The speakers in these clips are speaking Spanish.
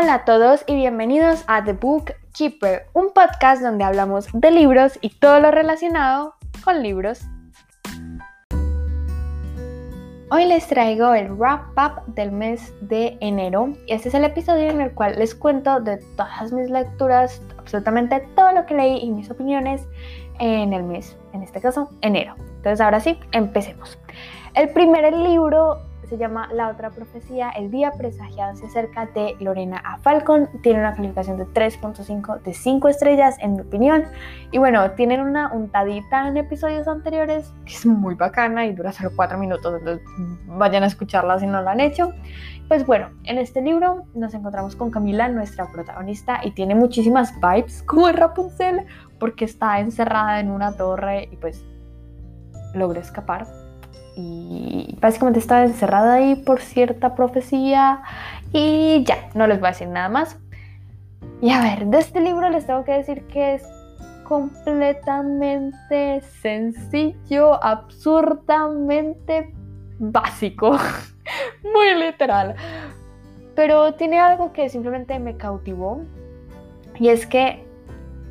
Hola a todos y bienvenidos a The Book Keeper, un podcast donde hablamos de libros y todo lo relacionado con libros. Hoy les traigo el wrap up del mes de enero y este es el episodio en el cual les cuento de todas mis lecturas, absolutamente todo lo que leí y mis opiniones en el mes, en este caso enero. Entonces ahora sí, empecemos. El primer libro se llama La otra profecía, El día presagiado se acerca de Lorena A. Falcon. Tiene una calificación de 3.5 de 5 estrellas en mi opinión. Y bueno, tienen una untadita en episodios anteriores que es muy bacana y dura solo 4 minutos, entonces vayan a escucharla si no lo han hecho. Pues bueno, en este libro nos encontramos con Camila, nuestra protagonista, y tiene muchísimas vibes como el Rapunzel, porque está encerrada en una torre y pues logra escapar y básicamente estaba encerrada ahí por cierta profecía y ya, no les voy a decir nada más. Y a ver, de este libro les tengo que decir que es completamente sencillo, absurdamente básico, muy literal. Pero tiene algo que simplemente me cautivó y es que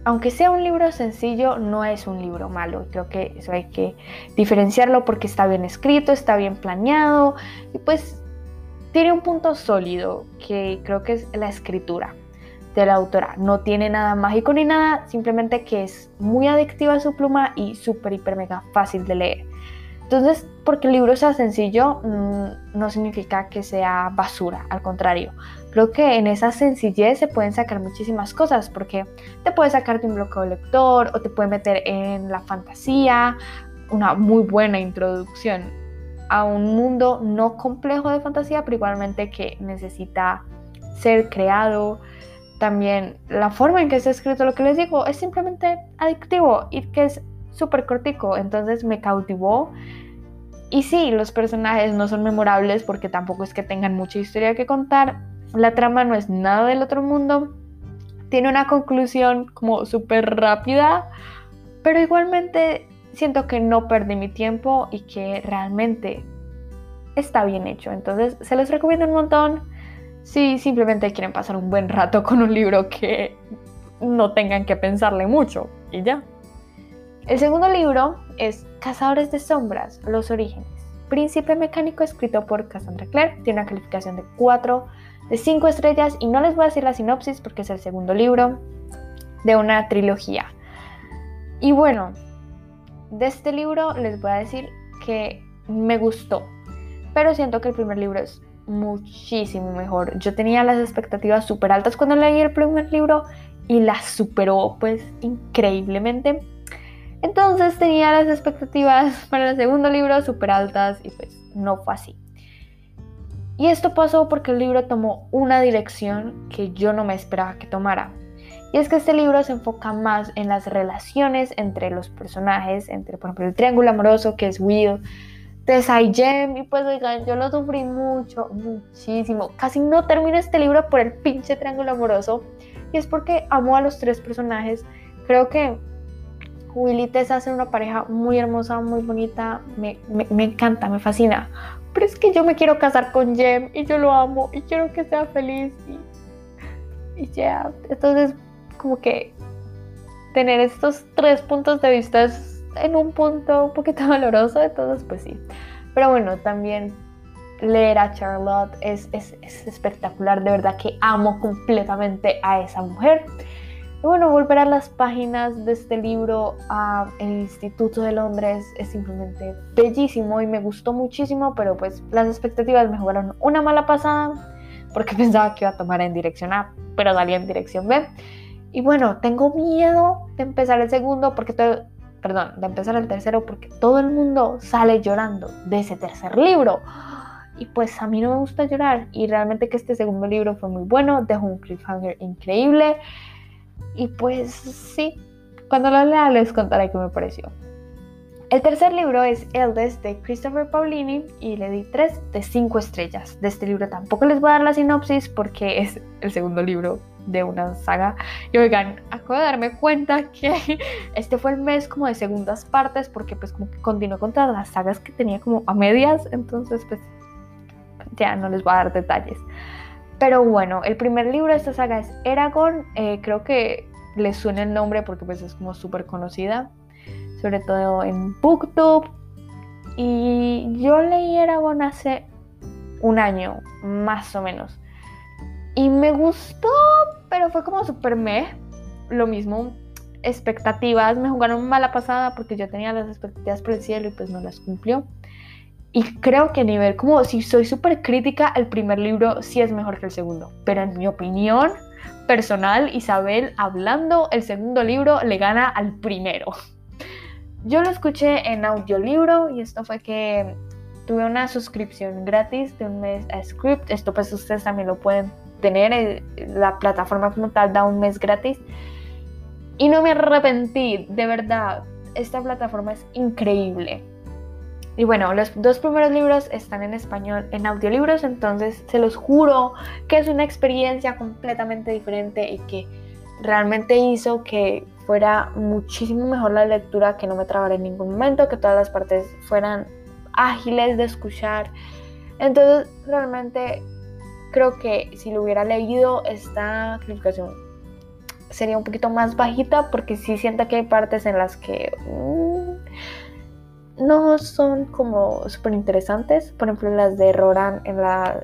aunque sea un libro sencillo, no es un libro malo. Creo que eso hay que diferenciarlo porque está bien escrito, está bien planeado y pues tiene un punto sólido que creo que es la escritura de la autora. No tiene nada mágico ni nada, simplemente que es muy adictiva su pluma y súper, hiper, mega fácil de leer. Entonces, porque el libro sea sencillo, mm, no significa que sea basura, al contrario. Creo que en esa sencillez se pueden sacar muchísimas cosas, porque te puede sacar de un bloqueo lector o te puede meter en la fantasía, una muy buena introducción a un mundo no complejo de fantasía, pero igualmente que necesita ser creado. También la forma en que está escrito lo que les digo es simplemente adictivo y que es súper cortico, entonces me cautivó. Y sí, los personajes no son memorables porque tampoco es que tengan mucha historia que contar. La trama no es nada del otro mundo. Tiene una conclusión como súper rápida, pero igualmente siento que no perdí mi tiempo y que realmente está bien hecho. Entonces se los recomiendo un montón si simplemente quieren pasar un buen rato con un libro que no tengan que pensarle mucho y ya. El segundo libro es Cazadores de Sombras, Los Orígenes. Príncipe Mecánico escrito por Cassandra Clare. Tiene una calificación de 4 de 5 estrellas y no les voy a decir la sinopsis porque es el segundo libro de una trilogía. Y bueno, de este libro les voy a decir que me gustó, pero siento que el primer libro es muchísimo mejor. Yo tenía las expectativas súper altas cuando leí el primer libro y las superó pues increíblemente. Entonces tenía las expectativas para el segundo libro súper altas y pues no fue así. Y esto pasó porque el libro tomó una dirección que yo no me esperaba que tomara. Y es que este libro se enfoca más en las relaciones entre los personajes, entre por ejemplo el triángulo amoroso que es Will, Tessa y Jem. Y pues oigan, yo lo sufrí mucho, muchísimo. Casi no termino este libro por el pinche triángulo amoroso. Y es porque amo a los tres personajes. Creo que Will y Tessa hacen una pareja muy hermosa, muy bonita, me, encanta, me fascina. Pero es que yo me quiero casar con Jem y yo lo amo y quiero que sea feliz y, ya. Entonces, como que tener estos tres puntos de vista es en un punto un poquito doloroso, entonces pues sí. Pero bueno, también leer a Charlotte es, es, es espectacular, de verdad que amo completamente a esa mujer. Y bueno, volver a las páginas de este libro a el Instituto de Londres es simplemente bellísimo y me gustó muchísimo, pero pues las expectativas me jugaron una mala pasada porque pensaba que iba a tomar en dirección A, pero salía en dirección B. Y bueno, tengo miedo de empezar el segundo porque todo, perdón, de empezar el tercero porque todo el mundo sale llorando de ese tercer libro. Y pues a mí no me gusta llorar y realmente que este segundo libro fue muy bueno, dejó un cliffhanger increíble. Y pues sí, cuando lo lea les contaré qué me pareció. El tercer libro es Eldest de Christopher Paulini y le di 3 de 5 estrellas. De este libro tampoco les voy a dar la sinopsis porque es el segundo libro de una saga. Y oigan, acabo de darme cuenta que este fue el mes como de segundas partes porque pues como que continuó con todas las sagas que tenía como a medias. Entonces pues ya no les voy a dar detalles. Pero bueno, el primer libro de esta saga es Eragon. Eh, creo que le suena el nombre porque pues es como súper conocida, sobre todo en Booktube. Y yo leí Eragon hace un año, más o menos. Y me gustó, pero fue como súper meh. Lo mismo, expectativas me jugaron mala pasada porque yo tenía las expectativas por el cielo y pues no las cumplió. Y creo que a nivel, como si soy súper crítica, el primer libro sí es mejor que el segundo. Pero en mi opinión personal, Isabel hablando, el segundo libro le gana al primero. Yo lo escuché en audiolibro y esto fue que tuve una suscripción gratis de un mes a Script. Esto pues ustedes también lo pueden tener. Eh, la plataforma como tal da un mes gratis. Y no me arrepentí, de verdad. Esta plataforma es increíble. Y bueno, los dos primeros libros están en español en audiolibros, entonces se los juro que es una experiencia completamente diferente y que realmente hizo que fuera muchísimo mejor la lectura, que no me trabara en ningún momento, que todas las partes fueran ágiles de escuchar. Entonces, realmente creo que si lo hubiera leído, esta calificación sería un poquito más bajita, porque sí siento que hay partes en las que... Mm, no son como súper interesantes. Por ejemplo, las de Roran en,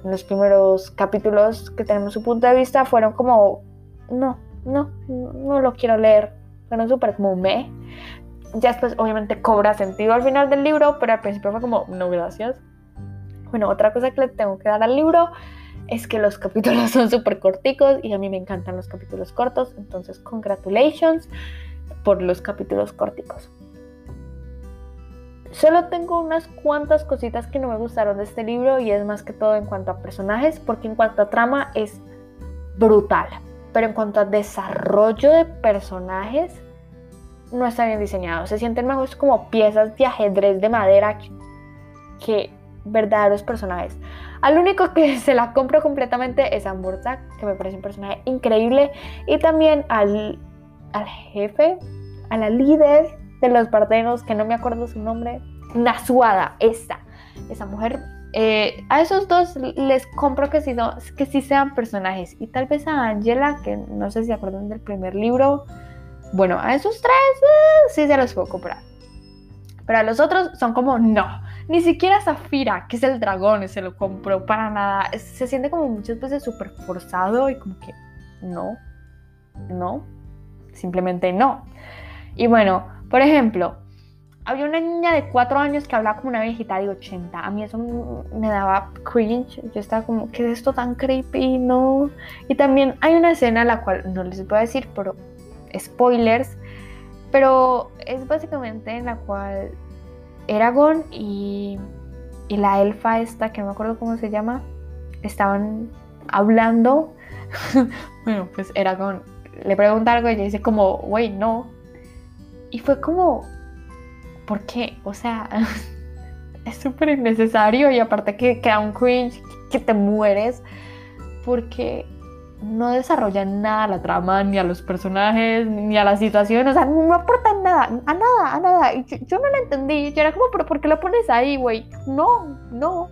los primeros capítulos que tenemos su punto de vista fueron como, no, no, no lo quiero leer. Fueron súper como me. Ya después obviamente cobra sentido al final del libro, pero al principio fue como, no, gracias. Bueno, otra cosa que le tengo que dar al libro es que los capítulos son súper corticos y a mí me encantan los capítulos cortos. Entonces, congratulations por los capítulos corticos. Solo tengo unas cuantas cositas que no me gustaron de este libro y es más que todo en cuanto a personajes, porque en cuanto a trama es brutal. Pero en cuanto a desarrollo de personajes, no está bien diseñado. Se sienten más como piezas de ajedrez de madera que, verdaderos personajes. Al único que se la compro completamente es a que me parece un personaje increíble, y también al, al jefe, a la líder los partenos, que no me acuerdo su nombre, Nasuada, esa, esa mujer. Eh, a esos dos les compro que sí, que sí sean personajes. Y tal vez a Angela, que no sé si acuerdan del primer libro. Bueno, a esos tres eh, sí se los puedo comprar. Pero a los otros son como no. Ni siquiera Zafira, que es el dragón, se lo compro para nada. Se siente como muchas veces súper forzado y como que no, no, simplemente no. Y bueno, por ejemplo, había una niña de 4 años que hablaba como una viejita de 80. A mí eso me daba cringe. Yo estaba como, ¿qué es esto tan creepy? No. Y también hay una escena la cual no les voy a decir, pero spoilers. Pero es básicamente en la cual Eragon y, y la elfa esta, que no me acuerdo cómo se llama, estaban hablando. bueno, pues Eragon le pregunta algo y ella dice como, güey, no, y fue como, ¿por qué? O sea, es súper innecesario y aparte que queda un cringe que te mueres porque no desarrollan nada la trama, ni a los personajes, ni a la situación, o sea, no aportan nada, a nada, a nada. Y yo, no lo entendí, yo era como, pero ¿por qué lo pones ahí, güey? No, no.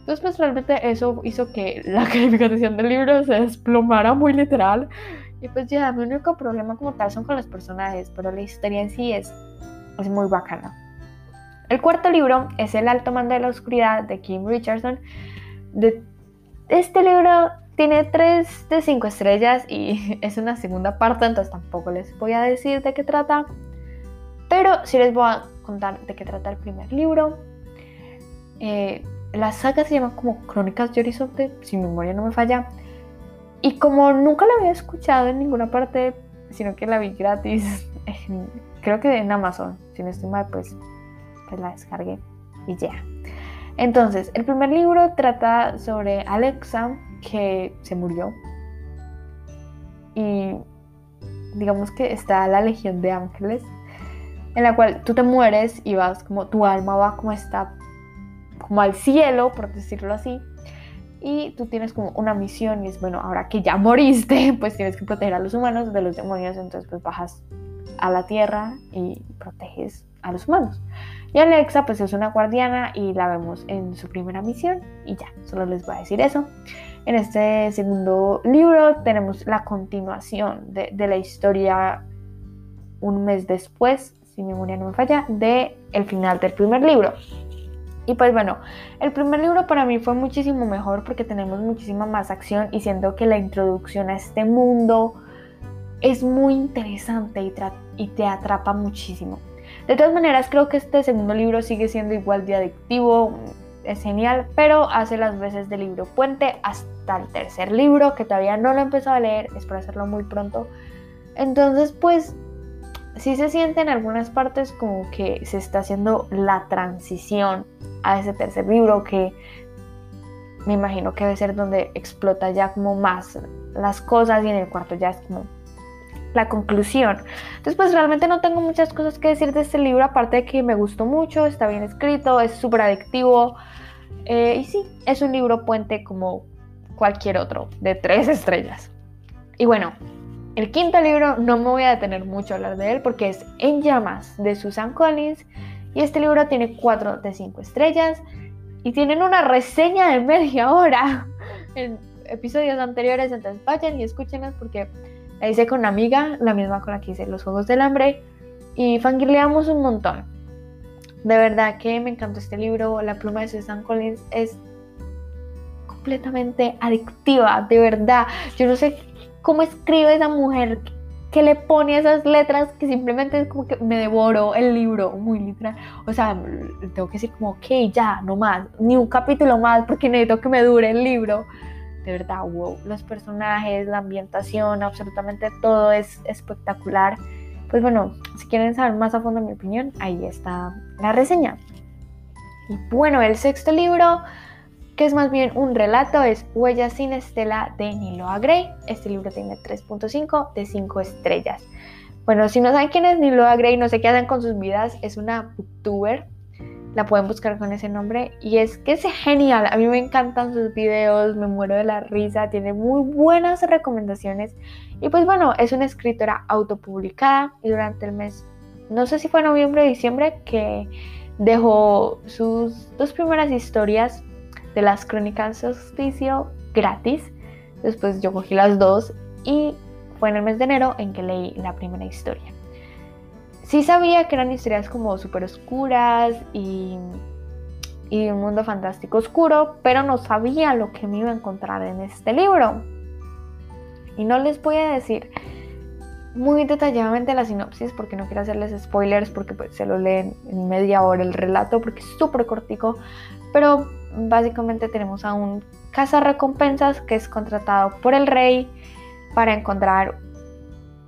Entonces, pues realmente eso hizo que la calificación del libro se desplomara muy literal y pues ya, mi único problema como tal son con los personajes, pero la historia en sí es, es muy bacana. El cuarto libro es El alto mando de la oscuridad de Kim Richardson. De, este libro tiene 3 de 5 estrellas y es una segunda parte, entonces tampoco les voy a decir de qué trata. Pero sí les voy a contar de qué trata el primer libro. Eh, la saga se llama como Crónicas de Horizonte, si mi memoria no me falla. Y como nunca la había escuchado en ninguna parte, sino que la vi gratis, creo que en Amazon, si no estoy mal, pues, pues la descargué y ya. Entonces, el primer libro trata sobre Alexa, que se murió. Y digamos que está la Legión de Ángeles, en la cual tú te mueres y vas como tu alma va como está, como al cielo, por decirlo así y tú tienes como una misión y es, bueno, ahora que ya moriste, pues tienes que proteger a los humanos de los demonios, entonces pues bajas a la tierra y proteges a los humanos. Y Alexa pues es una guardiana y la vemos en su primera misión y ya, solo les voy a decir eso. En este segundo libro tenemos la continuación de, la historia un mes después, si mi memoria no me falla, de el final del primer libro. Y pues bueno, el primer libro para mí fue muchísimo mejor porque tenemos muchísima más acción y siento que la introducción a este mundo es muy interesante y, te atrapa muchísimo. De todas maneras, creo que este segundo libro sigue siendo igual de adictivo, es genial, pero hace las veces de libro puente hasta el tercer libro, que todavía no lo he empezado a leer, espero hacerlo muy pronto. Entonces, pues, sí se siente en algunas partes como que se está haciendo la transición a ese tercer libro, que me imagino que debe ser donde explota ya como más las cosas y en el cuarto ya es como la conclusión. Entonces, pues realmente no tengo muchas cosas que decir de este libro, aparte de que me gustó mucho, está bien escrito, es súper adictivo. Eh, y sí, es un libro puente como cualquier otro, de tres estrellas. Y bueno, el quinto libro no me voy a detener mucho a hablar de él porque es En llamas de Susan Collins. Y este libro tiene cuatro de cinco estrellas y tienen una reseña de media hora en episodios anteriores. Entonces vayan y escúchenlas porque la hice con una amiga, la misma con la que hice los Juegos del Hambre, y fangirleamos un montón. De verdad que me encantó este libro. La pluma de Susan Collins es completamente adictiva, de verdad. Yo no sé cómo escribe esa mujer que le pone esas letras que simplemente es como que me devoro el libro, muy literal. O sea, tengo que decir como, ok, ya, no más, ni un capítulo más porque necesito que me dure el libro de verdad, wow, los personajes, la ambientación, absolutamente todo es espectacular. Pues bueno, si quieren saber más a fondo mi opinión, ahí está la reseña. Y bueno, el sexto libro, que es más bien un relato, es Huellas sin Estela de Niloa Gray. Este libro tiene 3.5 de 5 estrellas. Bueno, si no saben quién es Niloa Gray, no sé qué hacen con sus vidas, es una booktuber la pueden buscar con ese nombre. Y es que es genial, a mí me encantan sus videos, me muero de la risa, tiene muy buenas recomendaciones. Y pues bueno, es una escritora autopublicada y durante el mes, no sé si fue noviembre o diciembre, que dejó sus dos primeras historias de las crónicas Solsticio gratis. Después yo cogí las dos y fue en el mes de enero en que leí la primera historia sí sabía que eran historias como súper oscuras y, y un mundo fantástico oscuro, pero no sabía lo que me iba a encontrar en este libro. Y no les voy a decir muy detalladamente la sinopsis porque no quiero hacerles spoilers porque pues, se lo leen en media hora el relato porque es súper cortico, pero básicamente tenemos a un recompensas que es contratado por el rey para encontrar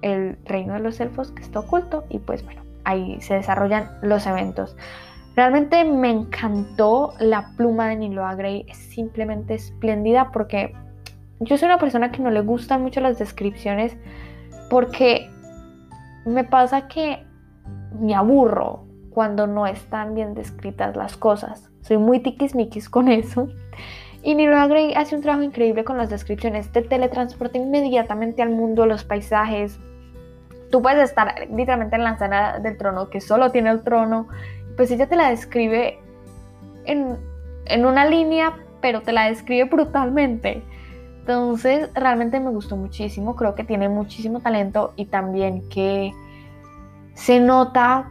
el reino de los elfos que está oculto y pues bueno, ahí se desarrollan los eventos. Realmente me encantó la pluma de Niloa Gray, es simplemente espléndida porque yo soy una persona que no le gustan mucho las descripciones porque me pasa que me aburro cuando no están bien descritas las cosas. Soy muy tiquismiquis con eso. Y Niloa Gray hace un trabajo increíble con las descripciones. Te teletransporta inmediatamente al mundo, los paisajes, tú puedes estar literalmente en la sala del trono que solo tiene el trono, pues ella te la describe en, en una línea, pero te la describe brutalmente. Entonces, realmente me gustó muchísimo, creo que tiene muchísimo talento y también que se nota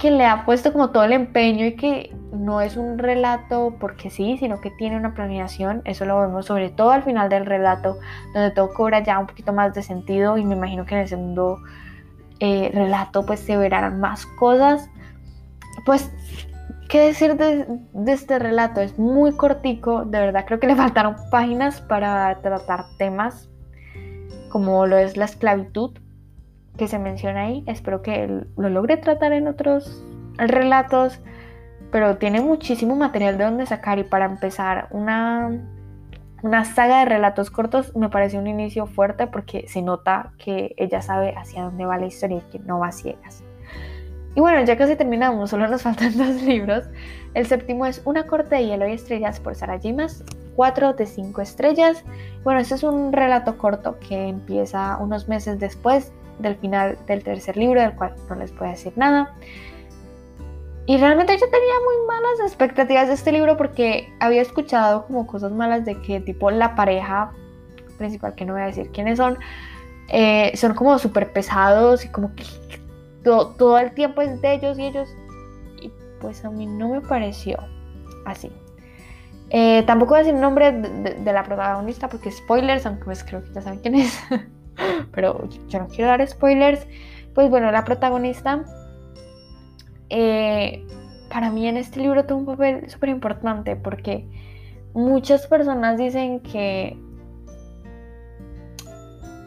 que le ha puesto como todo el empeño y que no es un relato porque sí, sino que tiene una planeación. Eso lo vemos sobre todo al final del relato, donde todo cobra ya un poquito más de sentido y me imagino que en el segundo eh, relato pues se verán más cosas. Pues, ¿qué decir de, de este relato? Es muy cortico, de verdad creo que le faltaron páginas para tratar temas como lo es la esclavitud que se menciona ahí. Espero que lo logre tratar en otros relatos, pero tiene muchísimo material de donde sacar y para empezar una, una saga de relatos cortos me parece un inicio fuerte porque se nota que ella sabe hacia dónde va la historia y que no va ciegas. Y bueno, ya casi terminamos, solo nos faltan dos libros. El séptimo es Una corte de hielo y estrellas por Sara Jimas, 4 de 5 estrellas. Bueno, este es un relato corto que empieza unos meses después del final del tercer libro, del cual no les puedo decir nada. Y realmente yo tenía muy malas expectativas de este libro porque había escuchado como cosas malas de que tipo la pareja principal, que no voy a decir quiénes son, eh, son como súper pesados y como que todo, el tiempo es de ellos y ellos. Y pues a mí no me pareció así. Eh, tampoco voy a decir el nombre de, la protagonista porque spoilers, aunque pues creo que ya saben quién es. Pero yo no quiero dar spoilers. Pues bueno, la protagonista eh, para mí en este libro tuvo un papel súper importante porque muchas personas dicen que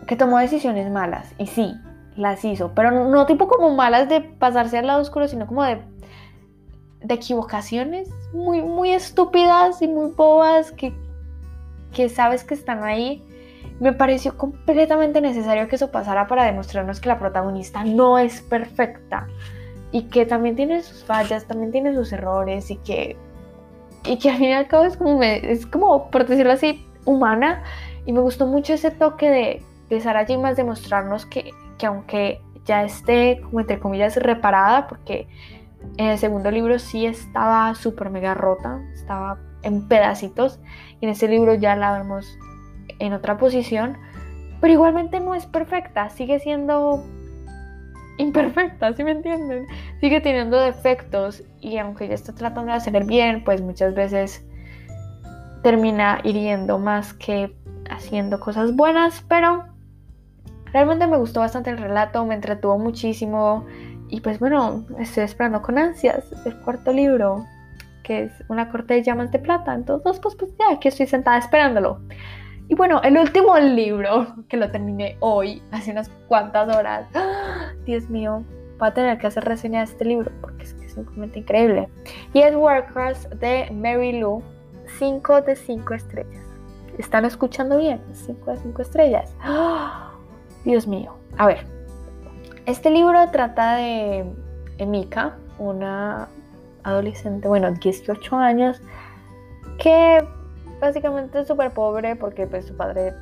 que tomó decisiones malas y sí, las hizo, pero no, tipo como malas de pasarse al lado oscuro, sino como de, de equivocaciones muy, muy estúpidas y muy bobas que, que sabes que están ahí. Me pareció completamente necesario que eso pasara para demostrarnos que la protagonista no es perfecta y que también tiene sus fallas, también tiene sus errores y que, y que al fin y al cabo es como, es como, por decirlo así, humana. Y me gustó mucho ese toque de, de Sarah J. más demostrarnos que que aunque ya esté como entre comillas reparada, porque en el segundo libro sí estaba súper mega rota, estaba en pedacitos, y en este libro ya la vemos en otra posición, pero igualmente no es perfecta, sigue siendo imperfecta, ¿sí me entienden? Sigue teniendo defectos y aunque ya está tratando de hacer el bien, pues muchas veces termina hiriendo más que haciendo cosas buenas, pero Realmente me gustó bastante el relato, me entretuvo muchísimo y pues bueno, estoy esperando con ansias el cuarto libro, que es Una corte de llamas de plata. Entonces, pues, pues ya aquí estoy sentada esperándolo. Y bueno, el último libro, que lo terminé hoy, hace unas cuantas horas. ¡Ah! Dios mío, voy a tener que hacer reseña de este libro porque es que es simplemente increíble. Y es Warcraft de Mary Lou, 5 de 5 estrellas. ¿Están escuchando bien? 5 de 5 estrellas. ¡Ah! Dios mío. A ver, este libro trata de Emika, una adolescente, bueno, 18 años, que básicamente es súper pobre porque pues su padre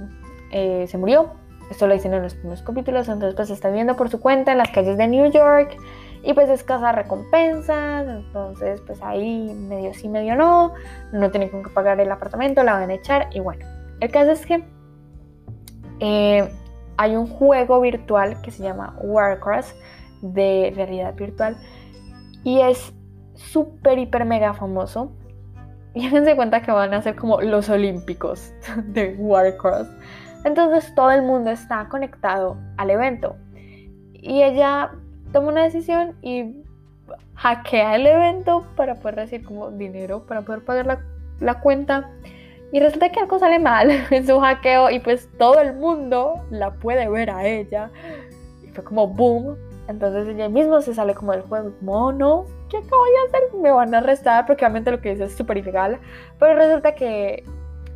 eh, se murió. Esto lo dicen en los primeros capítulos, entonces pues está viviendo por su cuenta en las calles de New York y pues escasa recompensas, entonces pues ahí medio sí, medio no, no tiene con qué pagar el apartamento, la van a echar y bueno, el caso es que eh, hay un juego virtual que se llama Warcraft de realidad virtual y es súper, hiper, mega famoso. Y háganse cuenta que van a ser como los olímpicos de Warcraft. Entonces todo el mundo está conectado al evento. Y ella toma una decisión y hackea el evento para poder recibir como dinero, para poder pagar la, la cuenta. Y resulta que algo sale mal en su hackeo y pues todo el mundo la puede ver a ella. Y fue como boom. Entonces ella mismo se sale como del juego, como, oh, no, ¿qué acabo de hacer? Me van a arrestar porque obviamente lo que dice es súper ilegal. Pero resulta que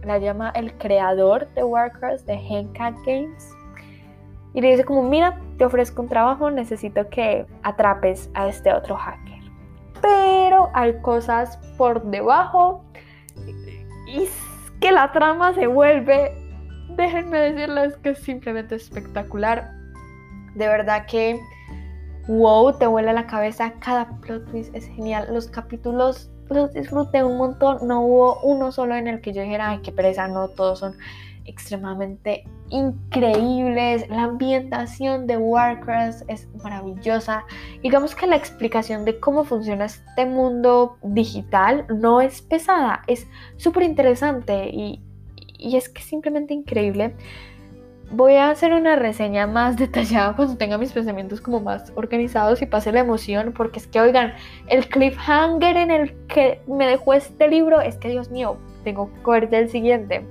la llama el creador de Warcraft, de Hencat Games. Y le dice como, mira, te ofrezco un trabajo, necesito que atrapes a este otro hacker. Pero hay cosas por debajo. Y que la trama se vuelve, déjenme decirles que es simplemente espectacular. De verdad que, wow, te vuela la cabeza. Cada plot twist es genial. Los capítulos los disfruté un montón. No hubo uno solo en el que yo dijera, ay, qué pereza, no, todos son extremadamente increíbles. La ambientación de Warcraft es maravillosa. Digamos que la explicación de cómo funciona este mundo digital no es pesada, es súper interesante y, y es que es simplemente increíble. Voy a hacer una reseña más detallada cuando tenga mis pensamientos como más organizados y pase la emoción, porque es que, oigan, el cliffhanger en el que me dejó este libro es que, Dios mío, tengo que coger del siguiente.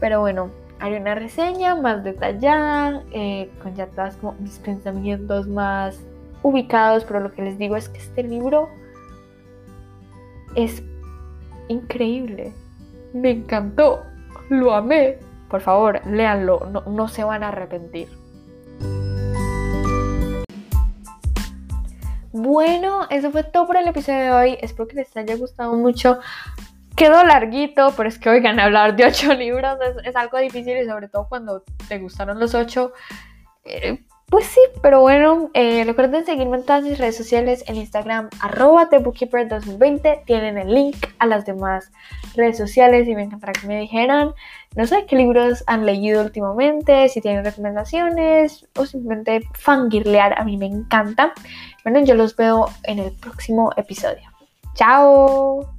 Pero bueno, haré una reseña más detallada, eh, con ya todas mis pensamientos más ubicados, pero lo que les digo es que este libro es increíble. Me encantó, lo amé. Por favor, léanlo, no, no se van a arrepentir. Bueno, eso fue todo por el episodio de hoy. Espero que les haya gustado mucho quedó larguito, pero es que oigan, hablar de ocho libros es, algo difícil y sobre todo cuando te gustaron los ocho. Eh, pues sí, pero bueno, eh, recuerden seguirme en todas mis redes sociales, en Instagram, arroba TheBookkeeper2020. Tienen el link a las demás redes sociales y me encantará que me dijeran, no sé, qué libros han leído últimamente, si tienen recomendaciones o simplemente fangirlear, a mí me encanta. Bueno, yo los veo en el próximo episodio. ¡Chao!